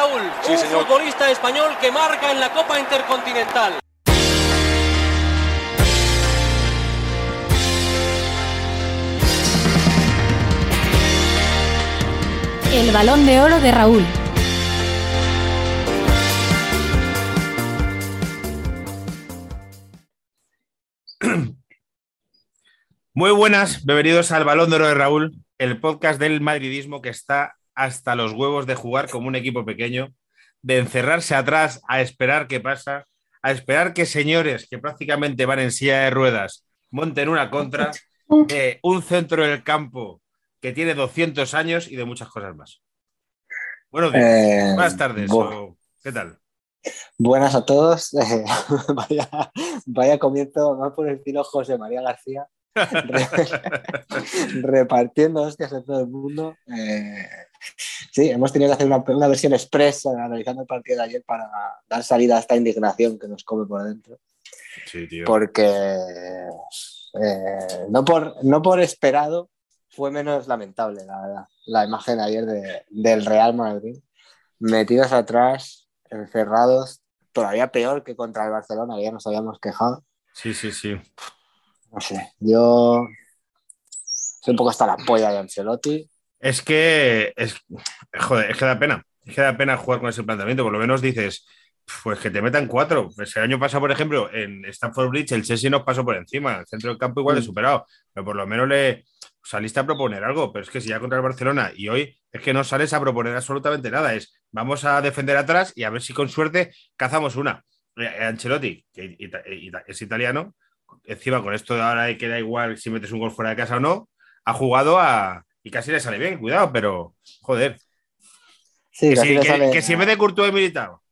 Raúl, un futbolista español que marca en la Copa Intercontinental. El balón de oro de Raúl. Muy buenas, bienvenidos al Balón de Oro de Raúl, el podcast del madridismo que está hasta los huevos de jugar como un equipo pequeño, de encerrarse atrás a esperar qué pasa, a esperar que señores que prácticamente van en silla de ruedas monten una contra, de un centro del campo que tiene 200 años y de muchas cosas más. Buenos días, Eh, buenas tardes, o- ¿qué tal? Buenas a todos. Eh, vaya, vaya comienzo, más por el estilo José María García, re- repartiendo hostias a todo el mundo. Eh, sí, hemos tenido que hacer una, una versión expresa analizando el partido de ayer para dar salida a esta indignación que nos come por dentro. Sí, tío. Porque eh, no, por, no por esperado fue menos lamentable, la verdad, la imagen ayer de- del Real Madrid. Metidos atrás, encerrados, todavía peor que contra el Barcelona, ya nos habíamos quejado. Sí, sí, sí. No sé, yo soy un poco hasta la polla de Ancelotti. Es que es, joder, es que da pena. Es que da pena jugar con ese planteamiento. Por lo menos dices, pues que te metan cuatro. Pues el año pasado, por ejemplo, en Stanford Bridge, el Chelsea nos pasó por encima. El centro del campo igual de Mm. superado. Pero por lo menos le saliste a proponer algo. Pero es que si ya contra el Barcelona y hoy es que no sales a proponer absolutamente nada. Es vamos a defender atrás y a ver si con suerte cazamos una. Eh, Ancelotti, que es italiano, encima con esto de ahora que da igual si metes un gol fuera de casa o no, ha jugado a. Y casi le sale bien, cuidado, pero joder. Sí, Que, si, que- sale- que si en vez de Courtois y Militao,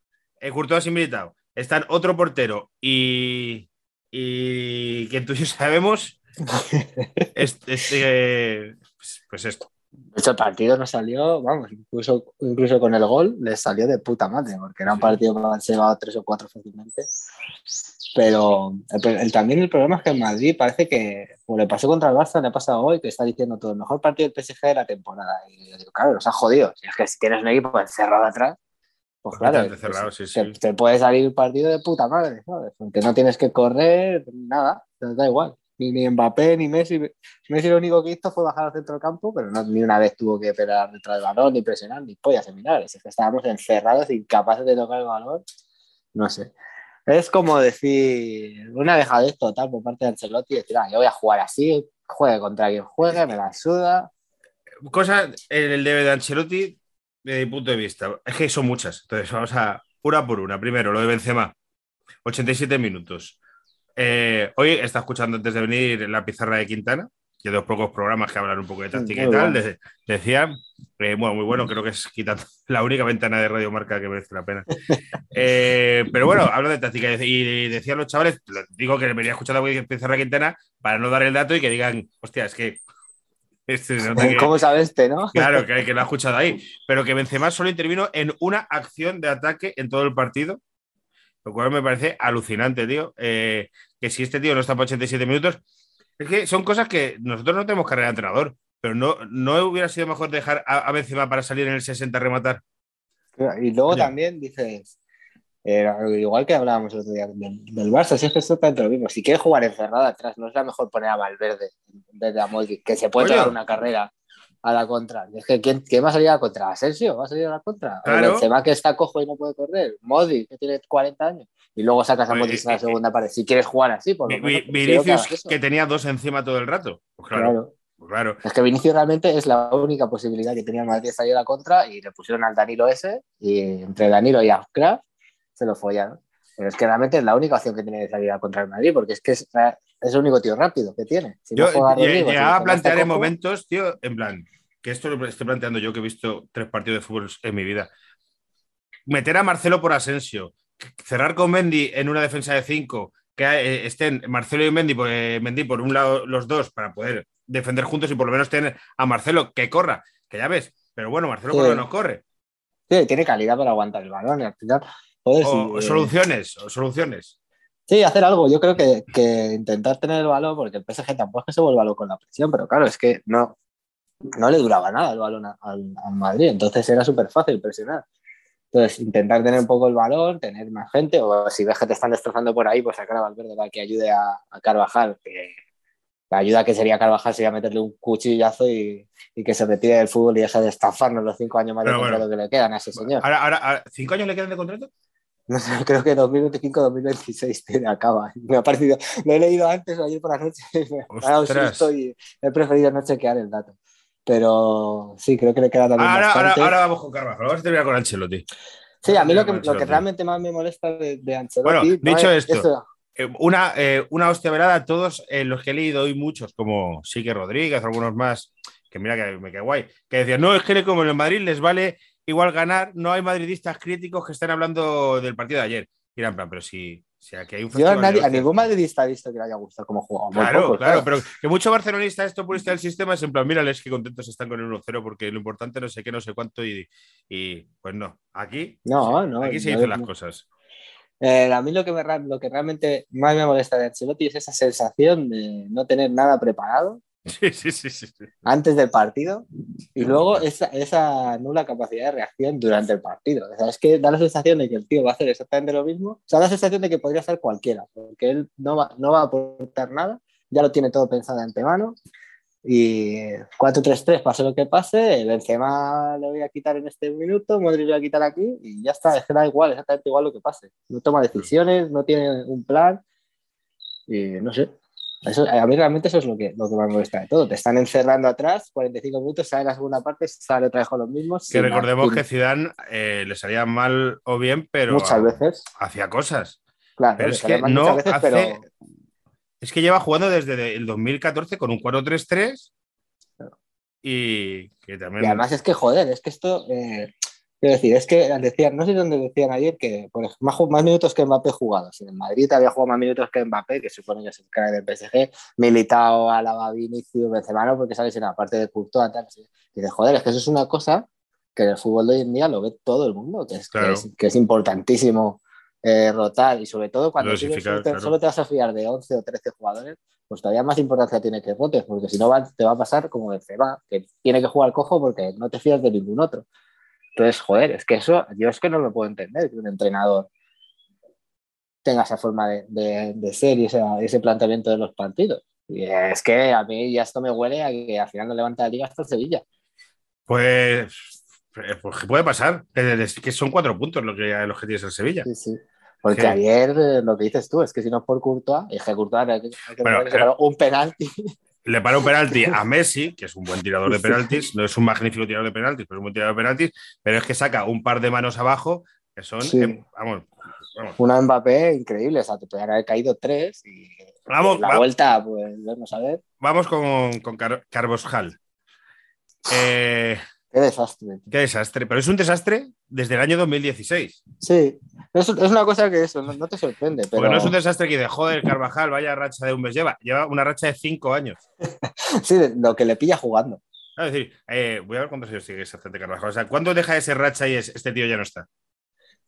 eh, Courtois y Militao, están otro portero y. Y que tú y yo sabemos. es- es, eh, pues, pues esto. De hecho, el partido no salió, vamos, incluso, incluso con el gol les salió de puta madre, porque era un Sí. partido que han llevado tres o cuatro fácilmente. Pero el- el- también el problema es que el Madrid parece que, como le pasó contra el Barça, le ha pasado hoy, que está diciendo todo el mejor partido del PSG de la temporada. Y yo digo, claro, nos ha jodido. Si es que si tienes un equipo encerrado atrás, pues claro, Completamente cerrado, sí, te, sí. te puede salir un partido de puta madre, ¿sabes? Porque no tienes que correr, nada, te da igual. Ni, ni Mbappé ni Messi. Messi lo único que hizo fue bajar al centro del campo, pero no, ni una vez tuvo que pegar detrás del balón, ni presionar, ni pollas seminares. Es que estábamos encerrados, incapaces de tocar el balón. No sé. Es como decir una dejadez total por parte de Ancelotti, decir, ah, yo voy a jugar así, juegue contra quien juegue, me la suda. Cosa en el debe de Ancelotti, desde mi punto de vista, es que son muchas. Entonces, vamos a una por una. Primero, lo de Benzema, 87 minutos. Eh, hoy está escuchando antes de venir la pizarra de Quintana, de los pocos programas que hablan un poco de táctica Muy y tal. bueno. de- decía, eh, bueno, muy bueno, creo que es quitando la única ventana de Radio Marca que merece la pena. Eh, pero bueno, hablo de táctica y decían los chavales, digo que venía escuchando la pizarra Quintana para no dar el dato y que digan, hostia, es que. Este se nota que- ¿Cómo sabe este, no? Claro, que, que lo ha escuchado ahí. Pero que Benzema solo intervino en una acción de ataque en todo el partido. Lo cual me parece alucinante, tío. Eh, que si este tío no está para 87 minutos. Es que son cosas que nosotros no tenemos carrera de entrenador. Pero no, no hubiera sido mejor dejar a, Benzema para salir en el 60 a rematar. Y luego también dices, eh, igual que hablábamos el otro día del, del Barça, si es que es totalmente lo mismo. Si quieres jugar encerrado atrás, no es la mejor poner a Valverde en vez de a Modric, que se puede Coño. dar una carrera a la contra. Es que ¿quién, quién va a salir a la contra? ¿Asensio va a salir a la contra? Claro. ¿O Benzema que está cojo y no puede correr? Modric que tiene 40 años. Y luego sacas a Modric en eh, la segunda pared. Si quieres jugar así, por lo menos que hagas Vinicius, que tenía dos encima todo el rato. Pues claro, Claro. pues claro. Es que Vinicius realmente es la única posibilidad que tenía el Madrid de salir a la contra y le pusieron al Danilo ese y entre Danilo y Afkraf se lo follaron. Pero es que realmente es la única opción que tiene de salir a contra el Madrid porque es que es, el único tío rápido que tiene. Si no Yo juega si llegaba a no plantear en momentos, tío, en plan, que esto lo estoy planteando yo que he visto tres partidos de fútbol en mi vida. Meter a Marcelo por Asensio, cerrar con Mendy en una defensa de cinco, que eh, estén Marcelo y Mendy por, eh, Mendy por un lado los dos para poder defender juntos y por lo menos tener a Marcelo que corra, que ya ves, pero bueno, Marcelo por lo menos corre. Sí, tiene calidad para aguantar el balón y al final. joder, O, eh, soluciones, o soluciones. Sí, hacer algo. Yo creo que, que intentar tener el balón, porque el PSG tampoco es que se vuelva loco con la presión, pero claro, es que no, no le duraba nada el balón al, al Madrid, entonces era súper fácil presionar. Entonces, intentar tener un poco el balón, tener más gente, o si ves que te están destrozando por ahí, pues sacar a Valverde para que ayude a, a Carvajal, que la ayuda que sería Carvajal sería meterle un cuchillazo y, y que se retire del fútbol y deje de estafarnos los cinco años más de Pero bueno. contrato que le quedan a ese señor. Ahora, ahora, ahora, ¿cinco años le quedan de contrato? No sé, creo que 2025-2026 tiene acaba. Me ha parecido, lo he leído antes o ayer por la noche me ha dado susto y he preferido no chequear el dato. Pero sí, creo que le queda también Ahora, ahora, bastante. ahora vamos con Carvajal. Vamos a terminar con Ancelotti. Sí, a mí lo que, lo que realmente más me molesta de, de Ancelotti. Bueno, no dicho es esto. Eh, una, eh, una hostia velada a todos eh, los que he leído hoy, muchos, como Sique Rodríguez, algunos más, que mira que me queda guay, que decían, no, es que como en el Madrid les vale igual ganar, no hay madridistas críticos que estén hablando del partido de ayer. Y en plan, pero si, si aquí hay un Yo a, nadie- a ningún madridista he visto que le haya gustado cómo jugaba. Claro, claro, pero que mucho barcelonista esto purista del sistema es en plan, mírales que contentos están con el 1-0 porque lo importante no sé qué, no sé cuánto y, y pues no, aquí, No, no. aquí se no, dicen las cosas. Eh, a mí lo que, me, lo que realmente más me molesta de Ancelotti es esa sensación de no tener nada preparado Sí, sí, sí, sí. antes del partido y luego esa, esa nula capacidad de reacción durante el partido. O sea, es que da la sensación de que el tío va a hacer exactamente lo mismo. O sea, da la sensación de que podría ser cualquiera, porque él no va, no va a aportar nada, ya lo tiene todo pensado de antemano. Y 4-3-3, pase lo que pase, Benzema le voy a quitar en este minuto, Modric le voy a quitar aquí y ya está, es que da igual, exactamente igual lo que pase. No toma decisiones, no tiene un plan y no sé. Eso, a mí realmente eso es lo que, lo que más me molesta de todo. Te están encerrando atrás, 45 minutos, sale la segunda parte, sale otra vez con los mismos. Que recordemos que Zidane eh, le salía mal o bien, pero muchas veces, hacía cosas. claro, Pero es que no muchas veces, hace- pero Es que lleva jugando desde el 2014 con un 4-3-3 y que también... Y además es que, joder, es que esto, eh, quiero decir, es que decían, no sé dónde decían ayer que por ejemplo, más, más minutos que Mbappé jugados. En el Madrid había jugado más minutos que Mbappé, que supone que es el cara del PSG, Militao, Alaba, Vinicius, Benzema, no, porque sabes, en la parte de Courtois, tal, dices, joder, es que eso es una cosa que en el fútbol de hoy en día lo ve todo el mundo, que es, que es, que es importantísimo eh, rotar y sobre todo cuando solo te, claro. solo te vas a fiar de 11 o 13 jugadores, pues todavía más importancia tiene que rotes, porque si no va- te va a pasar como Benzema, que tiene que jugar cojo porque no te fías de ningún otro. Entonces, joder, es que eso, yo es que no lo puedo entender, que un entrenador tenga esa forma de, de- de ser y ese planteamiento de los partidos. Y es que a mí ya esto me huele a que al final no levanta la liga hasta Sevilla. Pues, eh, pues ¿qué puede pasar? Que, que son cuatro puntos lo que, los que tienes en Sevilla. Sí, sí. Porque Sí. ayer eh, lo que dices tú es que si no es por Courtois, que Courtois hay que- hay que Bueno, paró un penalti. Le para un penalti a Messi, que es un buen tirador de penaltis, no es un magnífico tirador de penaltis, pero es un buen tirador de penaltis, pero es que saca un par de manos abajo que son, Sí. eh, vamos, vamos, Una Mbappé increíble, o sea, te podrían haber caído tres y Vamos, la va- vuelta, pues vamos a ver. vamos con, con Car-. Eh, Qué desastre. qué desastre, pero es un desastre desde el año 2016. Sí, es, es una cosa que eso no, no te sorprende, pero Porque no es un desastre que de joder, Carvajal, vaya racha de un mes lleva, lleva una racha de cinco años. sí, lo que le pilla jugando. Es decir, eh, voy a ver cuántos años sigue exactamente Carvajal. O sea, ¿cuándo deja de ser racha y es, este tío ya no está?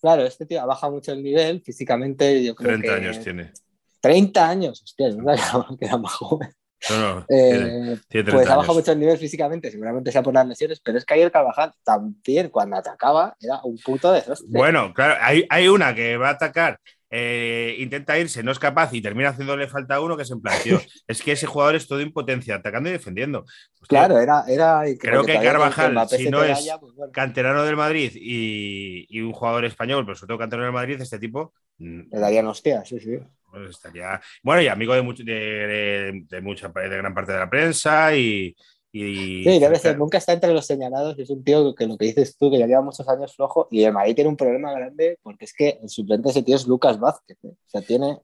Claro, este tío baja mucho el nivel físicamente. Yo creo 30 que años tiene. 30 30 años, hostia, no sabía que era más joven. No, no, Eh, tiene, tiene 30 pues ha bajado mucho el nivel físicamente, seguramente sea por las lesiones, pero es que ayer Carvajal también cuando atacaba era un puto desastre. Bueno, claro, hay, hay una que va a atacar, eh, intenta irse, no es capaz y termina haciéndole falta a uno que se en plan, tío, es que ese jugador es todo impotencia, atacando y defendiendo. Claro, era. era Creo que Carvajal, si se no es- pues bueno, Canterano del Madrid y, y un jugador español, pero sobre todo canterano del Madrid, este tipo mm, le darían hostias, sí, sí. Pues estaría. Bueno, y amigo de, mucho- de, de- de mucha de gran parte de la prensa y. y Sí, debe ser, nunca está entre los señalados. Es un tío que lo que dices tú, que ya lleva muchos años flojo. Y el Madrid tiene un problema grande porque es que el suplente de ese tío es Lucas Vázquez. ¿eh? O sea, tiene.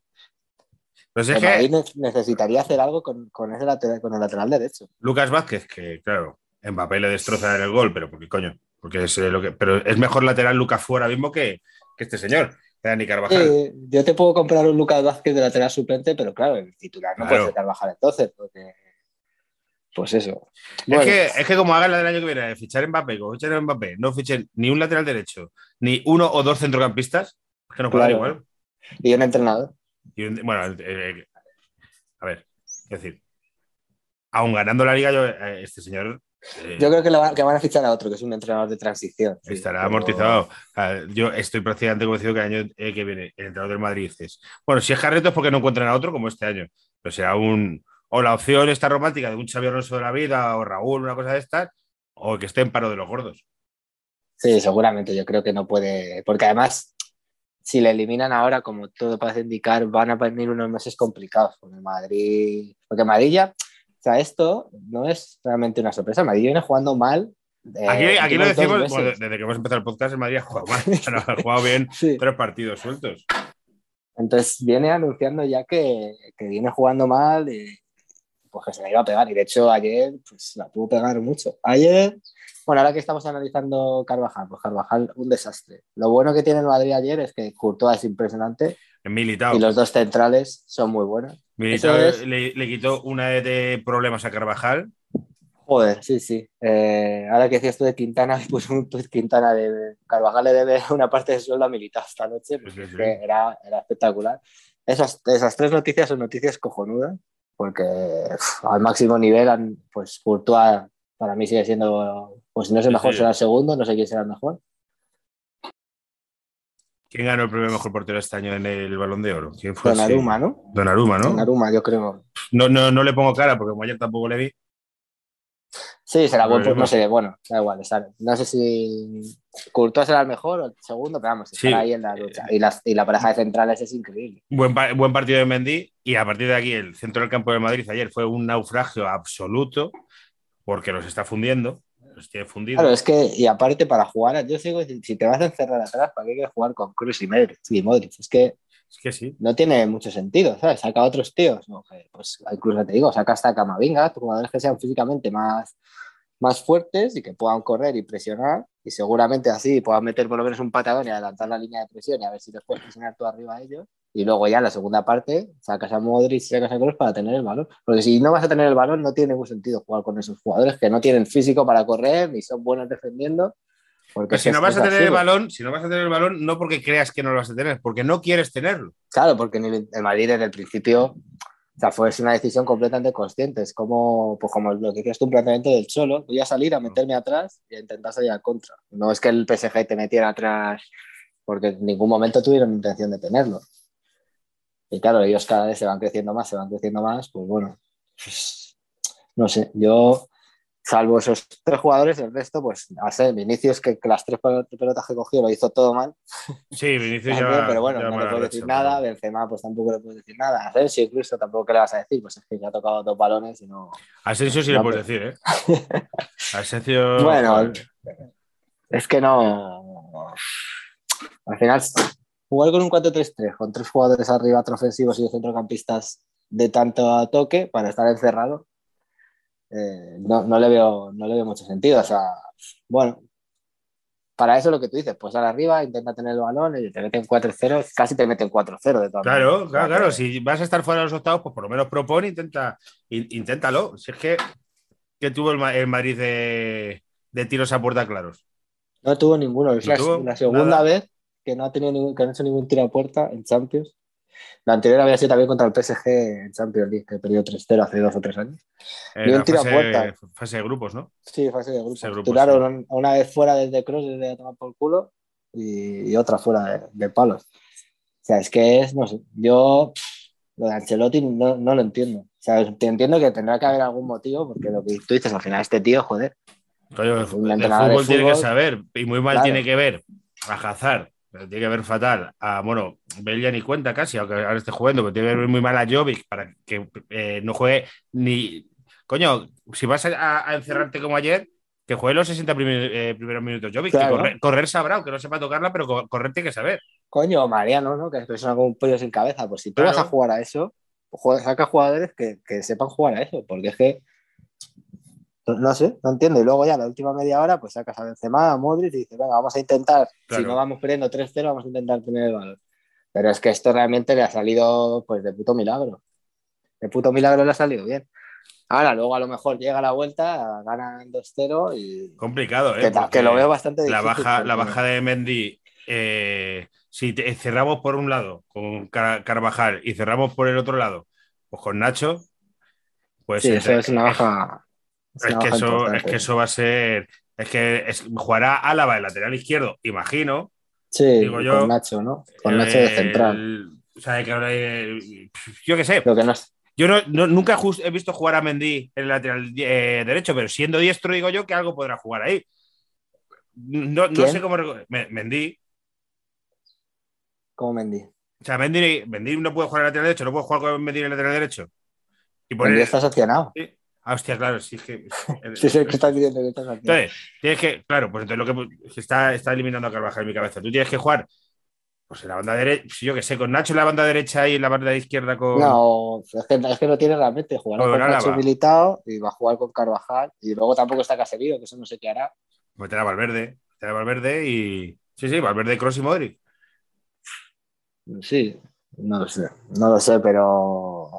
Pues el Madrid necesitaría hacer algo con, con ese lateral, con el lateral derecho. Lucas Vázquez, que claro, Mbappé le destroza en el gol, pero porque coño, porque es eh, lo que. Pero es mejor lateral Lucas fuera mismo que, que este señor, Dani Carvajal. Eh, yo te puedo comprar un Lucas Vázquez de lateral suplente, pero claro, el titular no Claro. puede ser Carvajal entonces, porque. Pues eso. Es, que, es que como hagan la del año que viene, fichar Mbappé, como fichar Mbappé, no fichen ni un lateral derecho, ni uno o dos centrocampistas, es que no puede dar Claro. igual. Y un entrenador. Y un- bueno, eh, a ver, es decir, aún ganando la liga, yo, eh, este señor Yo creo que, lo va- que van a fichar a otro, que es un entrenador de transición. Estará pero- amortizado. Sea, Yo estoy prácticamente convencido que el año eh, que viene el entrenador del Madrid es. Bueno, si es Jarreto es porque no encuentran a otro como este año. Pero será un. O la opción esta romántica de un Xavi Alonso de la vida o Raúl, una cosa de estas, o que esté en paro de los gordos. Sí, seguramente. Yo creo que no puede. Porque además, si le eliminan ahora, como todo parece indicar, van a venir unos meses complicados con el Madrid. Porque Madrid ya. Sea, esto no es realmente una sorpresa. Madrid viene jugando mal. eh, Aquí, aquí lo decimos, bueno, desde que hemos empezado el podcast, el Madrid ha jugado mal. Pero ha jugado bien Sí. tres partidos sueltos. Entonces viene anunciando ya que, que viene jugando mal y pues que se la iba a pegar. Y de hecho ayer pues la que pegar mucho. Ayer, bueno, ahora que estamos analizando Carvajal, pues Carvajal un desastre. Lo bueno que tiene el Madrid ayer es que Courtois es impresionante Militao. y los dos centrales son muy buenos. Militao es- le, le quitó una de- problemas a Carvajal. Joder, sí, sí. Eh, ahora que decías tú de Quintana, pues un Quintana de Carvajal le debe una parte de sueldo a Militao esta noche, pues Sí, sí, es sí. que era, era espectacular. Esas, esas tres noticias son noticias cojonudas, porque al máximo nivel, pues Courtois para mí sigue siendo, pues si no es el mejor, será el segundo, no sé quién será el mejor. ¿Quién ganó el primer mejor portero este año en el Balón de Oro? ¿Quién fue? Donnarumma, ¿no? Sí. Donnarumma, ¿no? Donnarumma, yo creo. No, no, no le pongo cara porque como ayer tampoco le vi. Sí, será buen, Donnarumma. no sé, bueno, da igual, está- no sé si Courtois será el mejor o el segundo, pero vamos, Sí. estará ahí en la lucha. Y la, y la pareja de centrales es increíble. Buen, buen partido de Mendy y a partir de aquí el centro del campo de Madrid ayer fue un naufragio absoluto porque los está fundiendo, los tiene fundidos. Claro, es que, y aparte para jugar, yo sigo, si te vas a encerrar atrás, ¿para qué quieres jugar con Cruz y Modric? Y Modric? Es que Es que sí. no tiene mucho sentido, ¿sabes? Saca a otros tíos, ¿no? Pues incluso te digo, saca hasta Camavinga, jugadores que sean físicamente más, más fuertes y que puedan correr y presionar, y seguramente así puedan meter por lo menos un patadón y adelantar la línea de presión y a ver si les puedes presionar tú arriba a ellos. Y luego ya en la segunda parte sacas a Modric y sacas a Kroos para tener el balón. Porque si no vas a tener el balón, no tiene ningún sentido jugar con esos jugadores que no tienen físico para correr ni son buenos defendiendo. Porque Pero si no vas a tener el balón, si no vas a tener el balón, no porque creas que no lo vas a tener, porque no quieres tenerlo. Claro, porque el Madrid desde el principio, o sea, fue una decisión completamente consciente. Es como, pues como lo que decías tú, un planteamiento del solo. Voy a salir a meterme atrás y a intentar salir al contra. No es que el PSG te metiera atrás porque en ningún momento tuvieron intención de tenerlo. Y claro, ellos cada vez se van creciendo más, se van creciendo más, pues bueno, pues, no sé, yo, salvo esos tres jugadores, el resto, pues, no sé, Vinicius, que, que las tres pel- pelotas que cogió lo hizo todo mal, Sí, Vinicius también, lleva- pero bueno, no le puedes racha, decir pero- nada, Benzema pues tampoco le puedes decir nada, Asensio incluso tampoco le vas a decir, pues es que ya ha tocado dos balones y no... Asensio sí No, le puedes decir, ¿eh? Asensio. Bueno, es que no... Al final, jugar con un 4-3-3, con tres jugadores arriba ofensivos y dos centrocampistas de tanto toque para estar encerrado, eh, no, no le veo, no le veo mucho sentido. O sea, bueno, para eso lo que tú dices, pues al arriba, intenta tener el balón y te meten 4-0, casi te meten 4-0 de todas Claro, maneras. Claro, claro. Si vas a estar fuera de los octavos, pues por lo menos propone, intenta, in- inténtalo. Si es que, que tuvo el, el Madrid de, de tiros a puerta claros. No tuvo ninguno. Es No la, tuvo la segunda nada. vez que no ha tenido ningún, que no ha hecho ningún tiro a puerta en Champions. La anterior había sido también contra el PSG en Champions League, que perdió 3-0 hace dos o tres años. En Ni un tiro a fase, puerta. fase de grupos, ¿no? Sí, fase de grupos. Grupos, Tiraron una vez fuera desde Cross, desde a tomar por culo, y, y otra fuera de, de palos. O sea, es que es, no sé, yo lo de Ancelotti no, no lo entiendo. O sea, te entiendo que tendrá que haber algún motivo, porque lo que tú dices, al final este tío, joder, Coño, el entrenador de fútbol tiene que fútbol. saber, y muy mal Claro. tiene que ver a Hazard, pero tiene que ver fatal a, bueno, Bell ni cuenta casi, aunque ahora esté jugando, pero tiene que ver muy mal a Jovic para que eh, no juegue ni. Coño, si vas a, a encerrarte como ayer, que juegue los 60 primer- eh, primeros minutos Jovic, que correr, correr sabrá, aunque no sepa tocarla, pero co- correr tiene que saber. coño, Mariano, ¿no? Que es persona con un pollo sin cabeza. Pues si tú Claro. vas a jugar a eso, juega- saca jugadores que, que sepan jugar a eso, porque es que no, sé, no entiendo. Y luego ya la última media hora, pues sacas a Benzema, a Modric y dices, venga, vamos a intentar, Claro. si no vamos perdiendo 3-0, vamos a intentar tener el balón. Pero es que esto realmente le ha salido pues de puto milagro. De puto milagro le ha salido bien. Ahora, luego a lo mejor llega la vuelta, ganan 2-0 y Complicado, ¿eh? que, lo veo bastante la difícil. baja, la baja de Mendy, eh, si te- cerramos por un lado con Car- Carvajal y cerramos por el otro lado, pues con Nacho, pues Sí, entre- eso es una baja. Es, que, eso, es que eso va a ser. Es que es- jugará Álava el lateral izquierdo, imagino. Sí, digo yo, con Nacho, ¿no? Con Nacho de central. el- o sea, que ahora, eh, yo qué sé. Lo que no es. Yo no, no- nunca he visto jugar a Mendy en el lateral eh, derecho, pero siendo diestro, digo yo que algo podrá jugar ahí. No, no sé cómo. Mendy. Como Mendy. O sea, Mendy, Mendy no puede jugar en el lateral derecho, no puede jugar con Mendy en el lateral derecho. Y poner- Mendy está sancionado. Sí. Ah, hostia, claro, sí es que. Sí, sí, que estás diciendo que está sancionado. Entonces, tienes que, claro, pues entonces lo que está, está eliminando a Carvajal en mi cabeza. Tú tienes que jugar, pues en la banda derecha, yo que sé, con Nacho en la banda derecha y en la banda izquierda con. No, es que, es que no tiene realmente. Jugará Con con Nacho Álava. Militao y va a jugar con Carvajal. Y luego tampoco está Casemiro, que eso no sé qué hará. Meter a Valverde, meter a Valverde y. Sí, sí, Valverde, Cross y Modric. Sí, no lo sé. No lo sé, pero.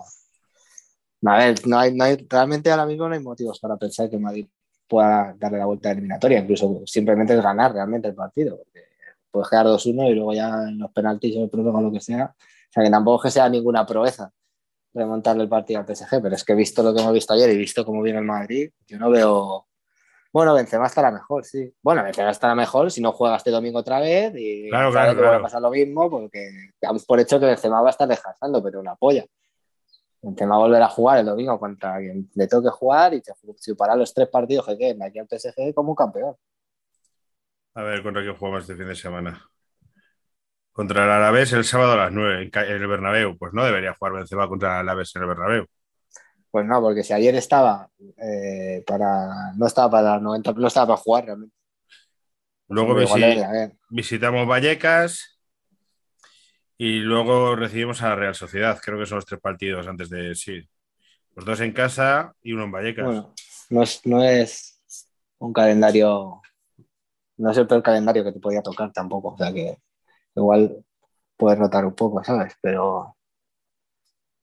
A ver, no hay, no hay, realmente ahora mismo no hay motivos para pensar que Madrid pueda darle la vuelta a la eliminatoria. Incluso simplemente es ganar realmente el partido. Porque puedes quedar 2-1 y luego ya en los penaltis o el prórroga o lo que sea. O sea, que tampoco es que sea ninguna proeza remontarle el partido al PSG, pero es que he visto lo que hemos visto ayer y visto cómo viene el Madrid, yo no veo. Bueno, Benzema estará mejor, sí. Bueno, Benzema estará mejor si no juega este domingo otra vez y Claro, claro, que va claro. a pasar lo mismo porque damos por hecho que Benzema va a estar descansando, pero una polla. Benzema volverá a jugar el domingo contra quien le toque jugar y se chupará los tres partidos que queden aquí al PSG como un campeón. A ver, ¿contra quién jugamos este fin de semana? Contra el Alavés el sábado a las 9 en el Bernabéu. Pues no debería jugar Benzema contra el Alavés en el Bernabéu. Pues no, porque si ayer estaba eh, para. No estaba para 90, no estaba para jugar realmente. Luego visi- debería visitamos Vallecas y luego recibimos a la Real Sociedad. Creo que son los tres partidos antes de. Sí. Los dos en casa y uno en Vallecas. Bueno, no es, no es un calendario, no es el peor calendario que te podía tocar tampoco, o sea que igual puedes notar un poco, ¿sabes? Pero,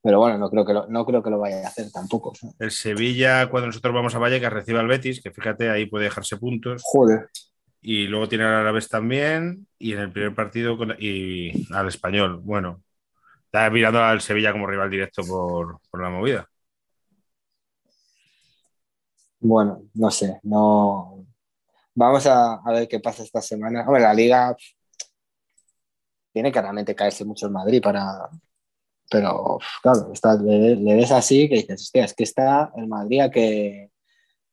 pero bueno, no creo que lo, no creo que lo vaya a hacer tampoco. ¿sabes? El Sevilla, cuando nosotros vamos a Vallecas, recibe al Betis, que fíjate, ahí puede dejarse puntos. Joder. Y luego tiene al Alavés también. Y en el primer partido con- y al Español. Bueno, está mirando al Sevilla como rival directo por, por la movida. Bueno, no sé, no. Vamos a, a ver qué pasa esta semana. Hombre, la liga tiene que realmente caerse mucho el Madrid para. Pero, claro, le, le ves así que dices, hostia, es que está el Madrid a que.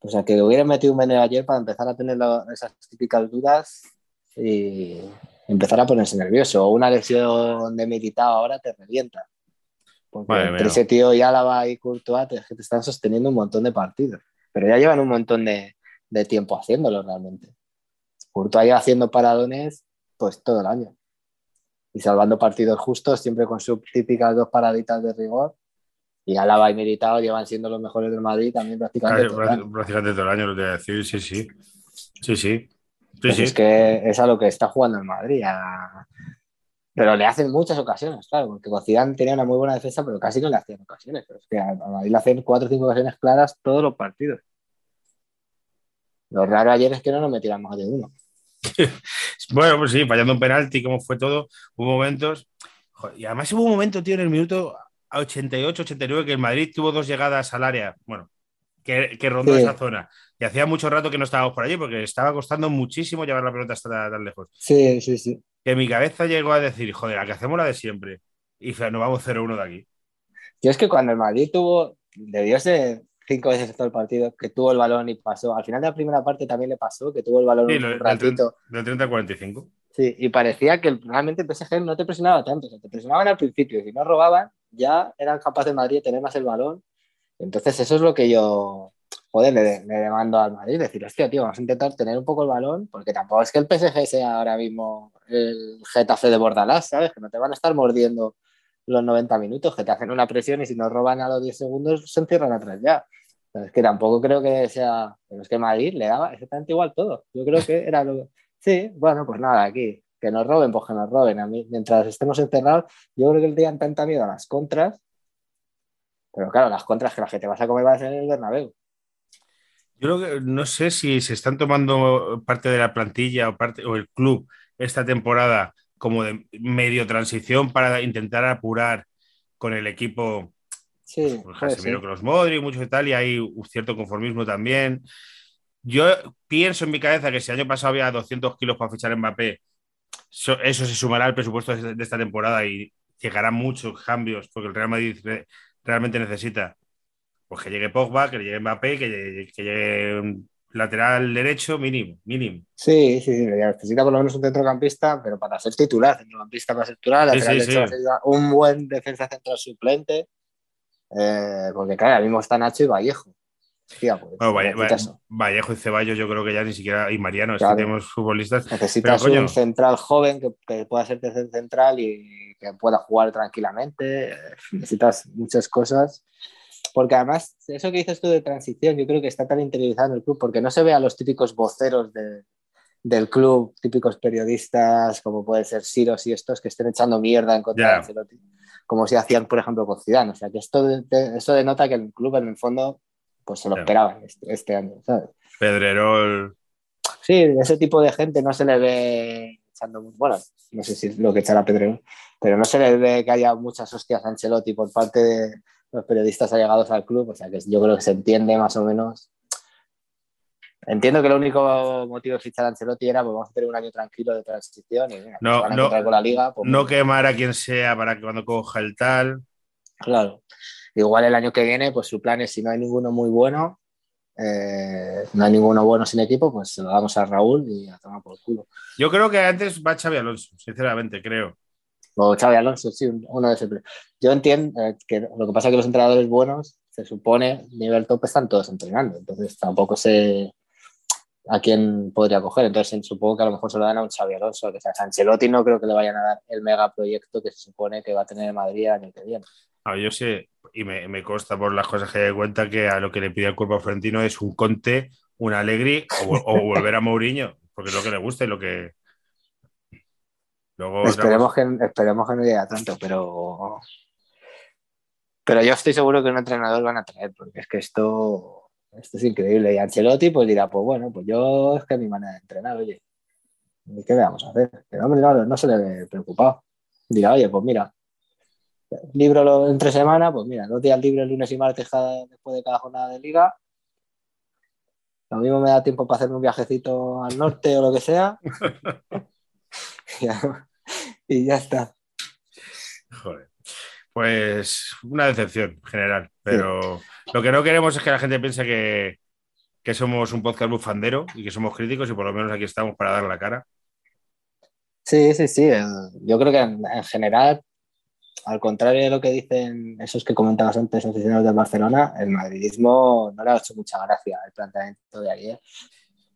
O sea, que le hubieran metido un veneno ayer para empezar a tener la- esas típicas dudas y empezar a ponerse nervioso. O una lesión de militado ahora te revienta. Porque Madre entre mía. ese tío y Álava y Courtois te, es que te están sosteniendo un montón de partidos. Pero ya llevan un montón de, de tiempo haciéndolo realmente. Courtois lleva haciendo paradones pues todo el año. Y salvando partidos justos, siempre con sus típicas dos paraditas de rigor. Y Álava y Militao llevan siendo los mejores del Madrid también prácticamente. Casi- todo el año. prácticamente todo el año lo te voy a decir, sí, sí. Sí, sí. Sí, Pues sí. Es que es a lo que está jugando el Madrid. a- Pero le hacen muchas ocasiones, claro, porque Zidane tenía una muy buena defensa, pero casi no le hacían ocasiones. Pero es que a a Madrid le hacen cuatro o cinco ocasiones claras todos los partidos. Lo raro ayer es que no nos metieran más de uno. Bueno, pues sí, fallando un penalti, como fue todo, hubo momentos. Joder, y además hubo un momento, tío, en el minuto 88, 89, que el Madrid tuvo dos llegadas al área, bueno, que, que rondó Sí. esa zona. Y hacía mucho rato que no estábamos por allí, porque estaba costando muchísimo llevar la pelota hasta tan, lejos. Sí, sí, sí. Que mi cabeza llegó a decir, joder, a que hacemos la de siempre. Y nos vamos 0-1 de aquí. Yo es que cuando el Madrid tuvo, debió ser cinco veces todo el partido, que tuvo el balón y pasó. Al final de la primera parte también le pasó, que tuvo el balón Sí, un lo- ratito. 30, del 30 al 45. Sí, y parecía que realmente el PSG no te presionaba tanto, o sea, te presionaban al principio si no robaban, ya eran capaces de Madrid de tener más el balón. Entonces, eso es lo que yo, joder, le, le demando al Madrid, decir, hostia, tío, vamos a intentar tener un poco el balón, porque tampoco es que el PSG sea ahora mismo el Getafe de Bordalás, ¿sabes? Que no te van a estar mordiendo los 90 minutos, que te hacen una presión y si no roban a los 10 segundos se encierran atrás ya. Es que tampoco creo que sea, pero es que Madrid le daba exactamente igual todo. Yo creo que era lo Sí, bueno, pues nada, aquí, que nos roben, pues que nos roben. A mí, mientras estemos encerrados, yo creo que le tenían tanta miedo a las contras, pero claro, las contras que las que te vas a comer va a ser en el Bernabéu. Yo creo que no sé si se están tomando parte de la plantilla o, parte, o el club esta temporada como de medio transición para intentar apurar con el equipo Sí, pues, Casemiro ser. con los Modric, mucho y tal, y hay un cierto conformismo también. Yo pienso en mi cabeza que si el año pasado había 200 kilos para fichar Mbappé, so- eso se sumará al presupuesto de esta temporada y llegarán muchos cambios, porque el Real Madrid re- realmente necesita pues que llegue Pogba, que llegue Mbappé, que llegue, que llegue un lateral derecho mínimo, mínimo. Sí, sí, sí, necesita por lo menos un centrocampista, pero para ser titular, centrocampista para ser titular, Sí, lateral sí, derecho un buen defensa central suplente, eh, porque claro, ahora mismo está Nacho y Vallejo. Hostia, pues, Bueno, Valle- necesitas, Valle- Vallejo y Ceballos yo creo que ya ni siquiera, y Mariano, es Claro. que tenemos futbolistas. necesitas pero, coño. un central joven que, que pueda ser tercer central y que pueda jugar tranquilamente. eh, Necesitas muchas cosas. Porque además, eso que dices tú de transición, yo creo que está tan interiorizado en el club, porque no se ve a los típicos voceros de- del club, típicos periodistas, como pueden ser Siros y estos, que estén echando mierda en contra de Ancelotti, como si hacían, por ejemplo, con Zidane. O sea, que esto, de- de- eso denota que el club, en el fondo, pues se lo Ya. esperaban este, este año, ¿sabes? Pedrerol, Sí, ese tipo de gente no se le ve echando. Bueno, no sé si es lo que echará Pedrero, pero no se le ve que haya muchas hostias a Ancelotti por parte de los periodistas allegados al club. O sea que yo creo que se entiende más o menos. Entiendo que el único motivo de fichar a Ancelotti era pues vamos a tener un año tranquilo de transición y venga, No, van a no, con la liga. pues, no quemar a quien sea para que cuando coja el tal. Claro. Igual el año que viene, pues su plan es si no hay ninguno muy bueno, eh, no hay ninguno bueno sin equipo, pues se lo damos a Raúl y a tomar por culo. Yo creo que antes va Xavi Alonso, sinceramente, creo. O Xavi Alonso, sí, uno de esos. Yo entiendo eh, que lo que pasa es que los entrenadores buenos, se supone, nivel top, están todos entrenando. Entonces tampoco sé a quién podría coger. Entonces supongo que a lo mejor se lo dan a un Xavi Alonso. Que sea, a Ancelotti no creo que le vayan a dar el megaproyecto que se supone que va a tener en Madrid el año que viene. A yo sé, y me, me consta por las cosas que de cuenta que a lo que le pide el cuerpo florentino es un Conte, un Alegri o, volver a Mourinho, porque es lo que le gusta y lo que. Luego, Esperemos que, esperemos que no llegue a tanto, pero. Pero yo estoy seguro que un entrenador van a traer, porque es que esto, esto es increíble. Y Ancelotti pues dirá, pues bueno, pues yo es que mi manera de entrenar, oye. ¿Y qué le vamos a hacer? El hombre no, no se le ve preocupado. Dirá, oye, pues mira, libro lo- entre semana, pues mira, dos días libres lunes y martes cada- después de cada jornada de liga. Lo mismo me da tiempo para hacerme un viajecito al norte o lo que sea. y, ya, y ya está. Joder. Pues una decepción general, pero lo que no queremos es que la gente piense que, que somos un podcast bufandero y que somos críticos y por lo menos aquí estamos para dar la cara. Sí, sí, sí. el- yo creo que en, en general, al contrario de lo que dicen esos que comentabas antes, aficionados del Barcelona, el madridismo no le ha hecho mucha gracia el planteamiento de ayer.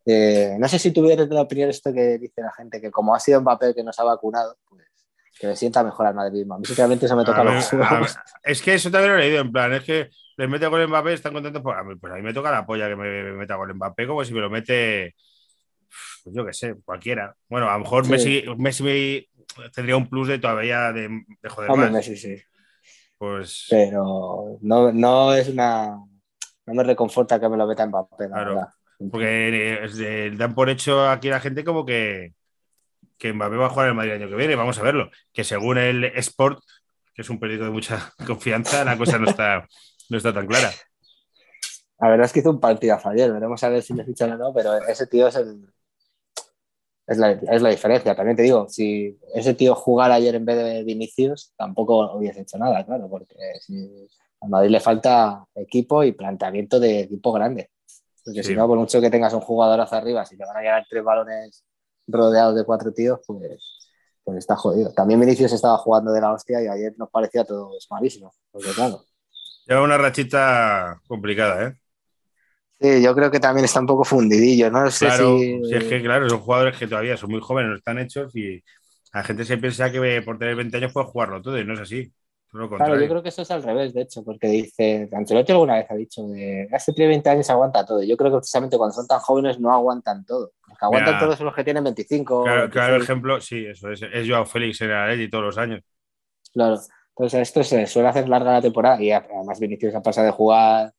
Eh, no sé si tuvieras la opinión esto que dice la gente, que como ha sido Mbappé el que nos ha vacunado, pues que le sienta mejor al madridismo. A mí sinceramente eso me toca A los huevos. es que eso también lo he leído, en plan, es que les mete con el Mbappé, están contentos, pues a mí, pues a mí me toca la polla que me, me meta con el Mbappé, como si me lo mete, pues yo qué sé, cualquiera. Bueno, a lo mejor Sí. Messi, Messi tendría un plus de todavía de, de joder Hombre, más. Messi sí. Pues Pero no, no es una... No me reconforta que me lo meta Mbappé, la Claro. verdad. Porque eh, dan por hecho aquí la gente como que, que Mbappé va a jugar el Madrid el año que viene. Vamos a verlo. Que según el Sport, que es un periódico de mucha confianza, la cosa no está, no está tan clara. La verdad es que hizo un partidazo ayer, veremos a ver si le fichan o no, pero ese tío es el. Es la, es la diferencia. También te digo, si ese tío jugara ayer en vez de Vinicius, tampoco hubiese hecho nada, claro, porque si, a Madrid le falta equipo y planteamiento de equipo grande. Porque Sí. si no, por mucho que tengas un jugador hacia arriba, si te van a llegar tres balones rodeados de cuatro tíos, pues, pues está jodido. También Vinicius estaba jugando de la hostia y ayer nos parecía todo malísimo. Porque claro. Lleva una rachita complicada, ¿eh? Sí, yo creo que también está un poco fundidillo, ¿no? No sé Claro, si... si es que claro, son jugadores que todavía son muy jóvenes, no están hechos y la gente se piensa que por tener 20 años puede jugarlo todo y no es así. Claro, yo creo que eso es al revés, de hecho, porque dice, Ancelotti alguna vez ha dicho de, tiene 20 años aguanta todo. Yo creo que precisamente cuando son tan jóvenes no aguantan todo. Los que aguantan Mira. todo son los que tienen 25. Claro, claro 26. ejemplo, sí, eso es, es Joao Félix en el Atleti todos los años. Claro. Entonces esto se suele hacer larga la temporada y además Vinicius ha pasado de jugar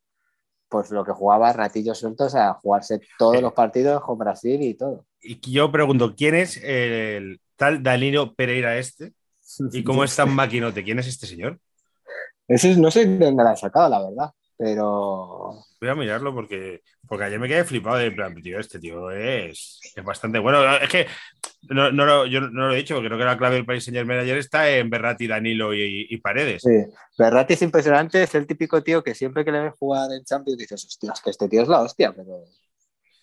pues lo que jugaba ratillos sueltos a jugarse todos Sí. los partidos con Brasil y todo. Y yo pregunto, ¿quién es el tal Danilo Pereira este? ¿Y cómo es tan maquinote? ¿Quién es este señor? Ese es- no sé de dónde la he sacado, la verdad, pero Voy a mirarlo porque, porque ayer me quedé flipado de en plan, tío, este tío es, es bastante bueno. Es que no, no lo- yo no lo he dicho, porque creo que la clave del Paris Saint Germain ayer está en Berratti, Danilo y, y Paredes. sí. Berratti es impresionante, es el típico tío que siempre que le ves jugar en Champions dices, hostia, es que este tío es la hostia, pero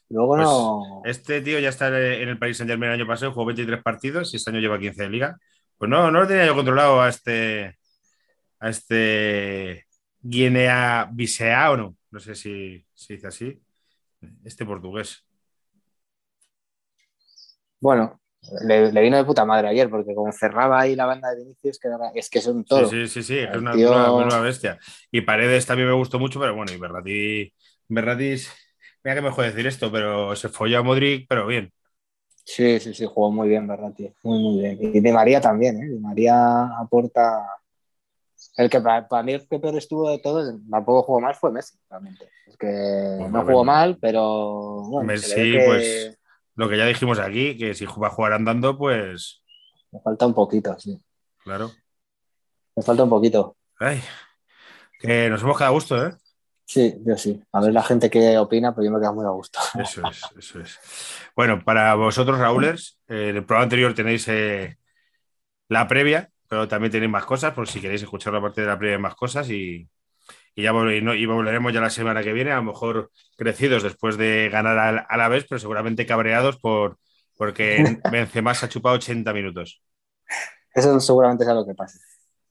luego Pues, no. Este tío ya está en el Paris Saint Germain el año pasado, jugó 23 partidos y este año lleva 15 de liga. Pues no, no lo tenía yo controlado a este, a este Guinea Bisea o no. No sé si se dice así. Este portugués. Bueno, le, le vino de puta madre ayer, porque como cerraba ahí la banda de Vinicius, que era- es que es un toro. Sí, sí, sí, sí, es una, tío- una- una bestia. Y Paredes también me gustó mucho, pero bueno, y Berratti, Berratti, mira que me jode decir esto, pero se folló a Modric, pero bien. Sí, sí, sí, jugó muy bien Berratti, muy, muy bien. Y Di María también, ¿eh? Di María aporta. El que para, para mí el que peor estuvo de todos, tampoco jugó mal, fue Messi, realmente. Es que no jugó mal, pero bueno, Messi, que pues- Lo que ya dijimos aquí, que si va a jugar andando, pues me falta un poquito, sí. claro. Me falta un poquito. Ay, que nos hemos quedado a gusto, ¿eh? Sí, yo sí. A ver la gente qué opina, pero yo me quedo muy a gusto. Eso es, eso es. Bueno, para vosotros, Raúlers, eh, en el programa anterior tenéis eh, la previa, pero también tenéis más cosas, por si queréis escuchar la parte de la previa, más cosas y, y ya y volveremos ya la semana que viene, a lo mejor crecidos después de ganar a la vez, pero seguramente cabreados por, porque Benzema se ha chupado 80 minutos. Eso seguramente sea lo que pase.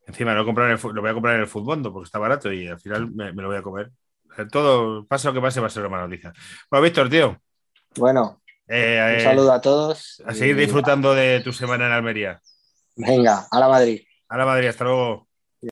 Encima lo, comprar en el fu- lo voy a comprar en el fútbol porque está barato y al final me, me lo voy a comer. Todo, pase lo que pase, va a ser una noticia. Bueno, Víctor, tío, Bueno, eh, un eh, saludo a todos. a seguir disfrutando de tu semana en Almería. Venga, a la Madrid. A la Madrid, hasta luego.